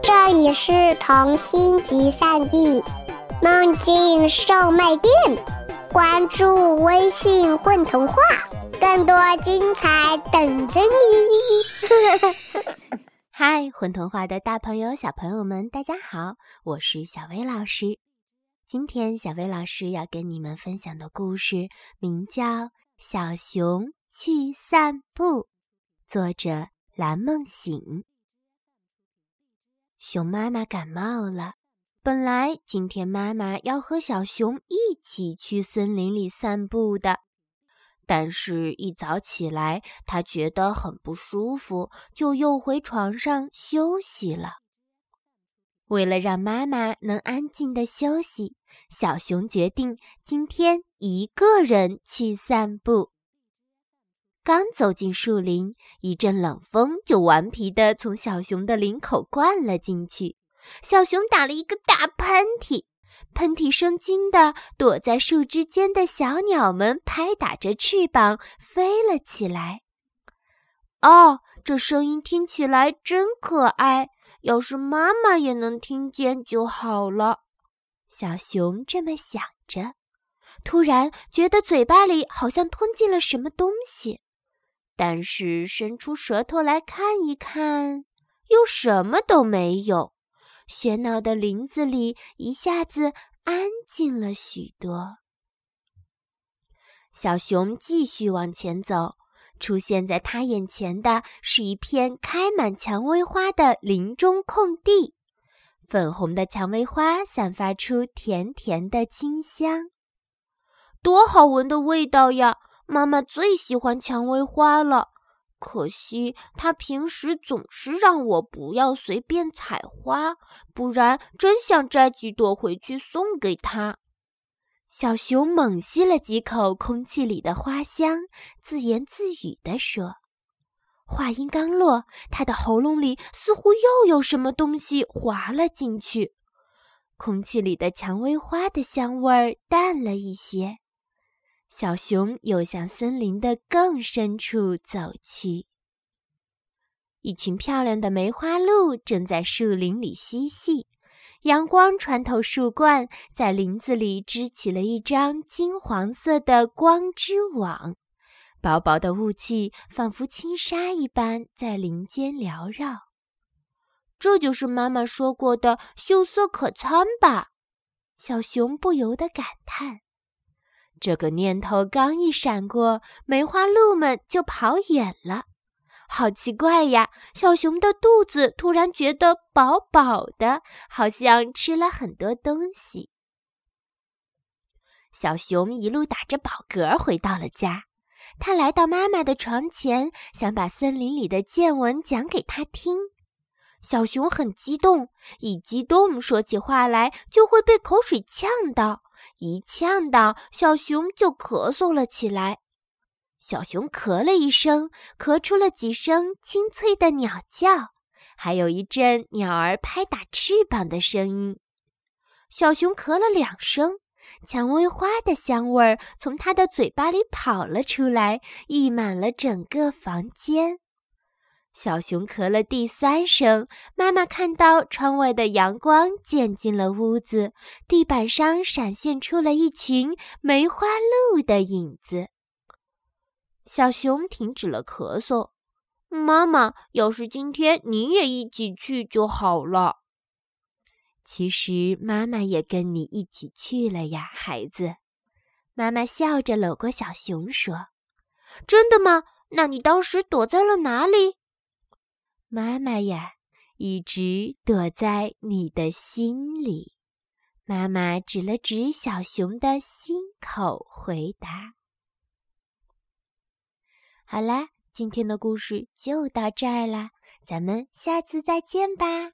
这里是童心集散地，梦境售卖店。关注微信“混童话”，更多精彩等着你。嗨，混童话的大朋友、小朋友们，大家好，我是小薇老师。今天，小薇老师要跟你们分享的故事名叫《小熊去散步》，作者蓝梦醒。熊妈妈感冒了，本来今天妈妈要和小熊一起去森林里散步的，但是，一早起来，她觉得很不舒服，就又回床上休息了。为了让妈妈能安静的休息，小熊决定今天一个人去散步。刚走进树林，一阵冷风就顽皮地从小熊的领口灌了进去。小熊打了一个大喷嚏，喷嚏声惊得躲在树枝间的小鸟们拍打着翅膀飞了起来。哦，这声音听起来真可爱，要是妈妈也能听见就好了。小熊这么想着，突然觉得嘴巴里好像吞进了什么东西。但是伸出舌头来看一看，又什么都没有。喧闹的林子里一下子安静了许多。小熊继续往前走，出现在他眼前的是一片开满蔷薇花的林中空地。粉红的蔷薇花散发出甜甜的清香，多好闻的味道呀！妈妈最喜欢蔷薇花了，可惜她平时总是让我不要随便采花，不然真想摘几朵回去送给她。小熊猛吸了几口空气里的花香，自言自语地说：“话音刚落，他的喉咙里似乎又有什么东西滑了进去，空气里的蔷薇花的香味儿淡了一些。”小熊又向森林的更深处走去。一群漂亮的梅花鹿正在树林里嬉戏，阳光穿透树冠，在林子里织起了一张金黄色的光之网。薄薄的雾气仿佛轻纱一般在林间缭绕。这就是妈妈说过的秀色可餐吧？小熊不由得感叹。这个念头刚一闪过，梅花鹿们就跑远了。好奇怪呀！小熊的肚子突然觉得饱饱的，好像吃了很多东西。小熊一路打着饱嗝回到了家。他来到妈妈的床前，想把森林里的见闻讲给她听。小熊很激动，一激动说起话来就会被口水呛到。一呛到，小熊就咳嗽了起来。小熊咳了一声，咳出了几声清脆的鸟叫，还有一阵鸟儿拍打翅膀的声音。小熊咳了两声，蔷薇花的香味儿从它的嘴巴里跑了出来，溢满了整个房间。小熊咳了第三声，妈妈看到窗外的阳光渐进了屋子，地板上闪现出了一群梅花鹿的影子。小熊停止了咳嗽。妈妈，要是今天你也一起去就好了。其实妈妈也跟你一起去了呀，孩子。妈妈笑着搂过小熊说：“真的吗？那你当时躲在了哪里？”妈妈呀，一直躲在你的心里。妈妈指了指小熊的心口，回答：“好啦，今天的故事就到这儿啦，咱们下次再见吧。”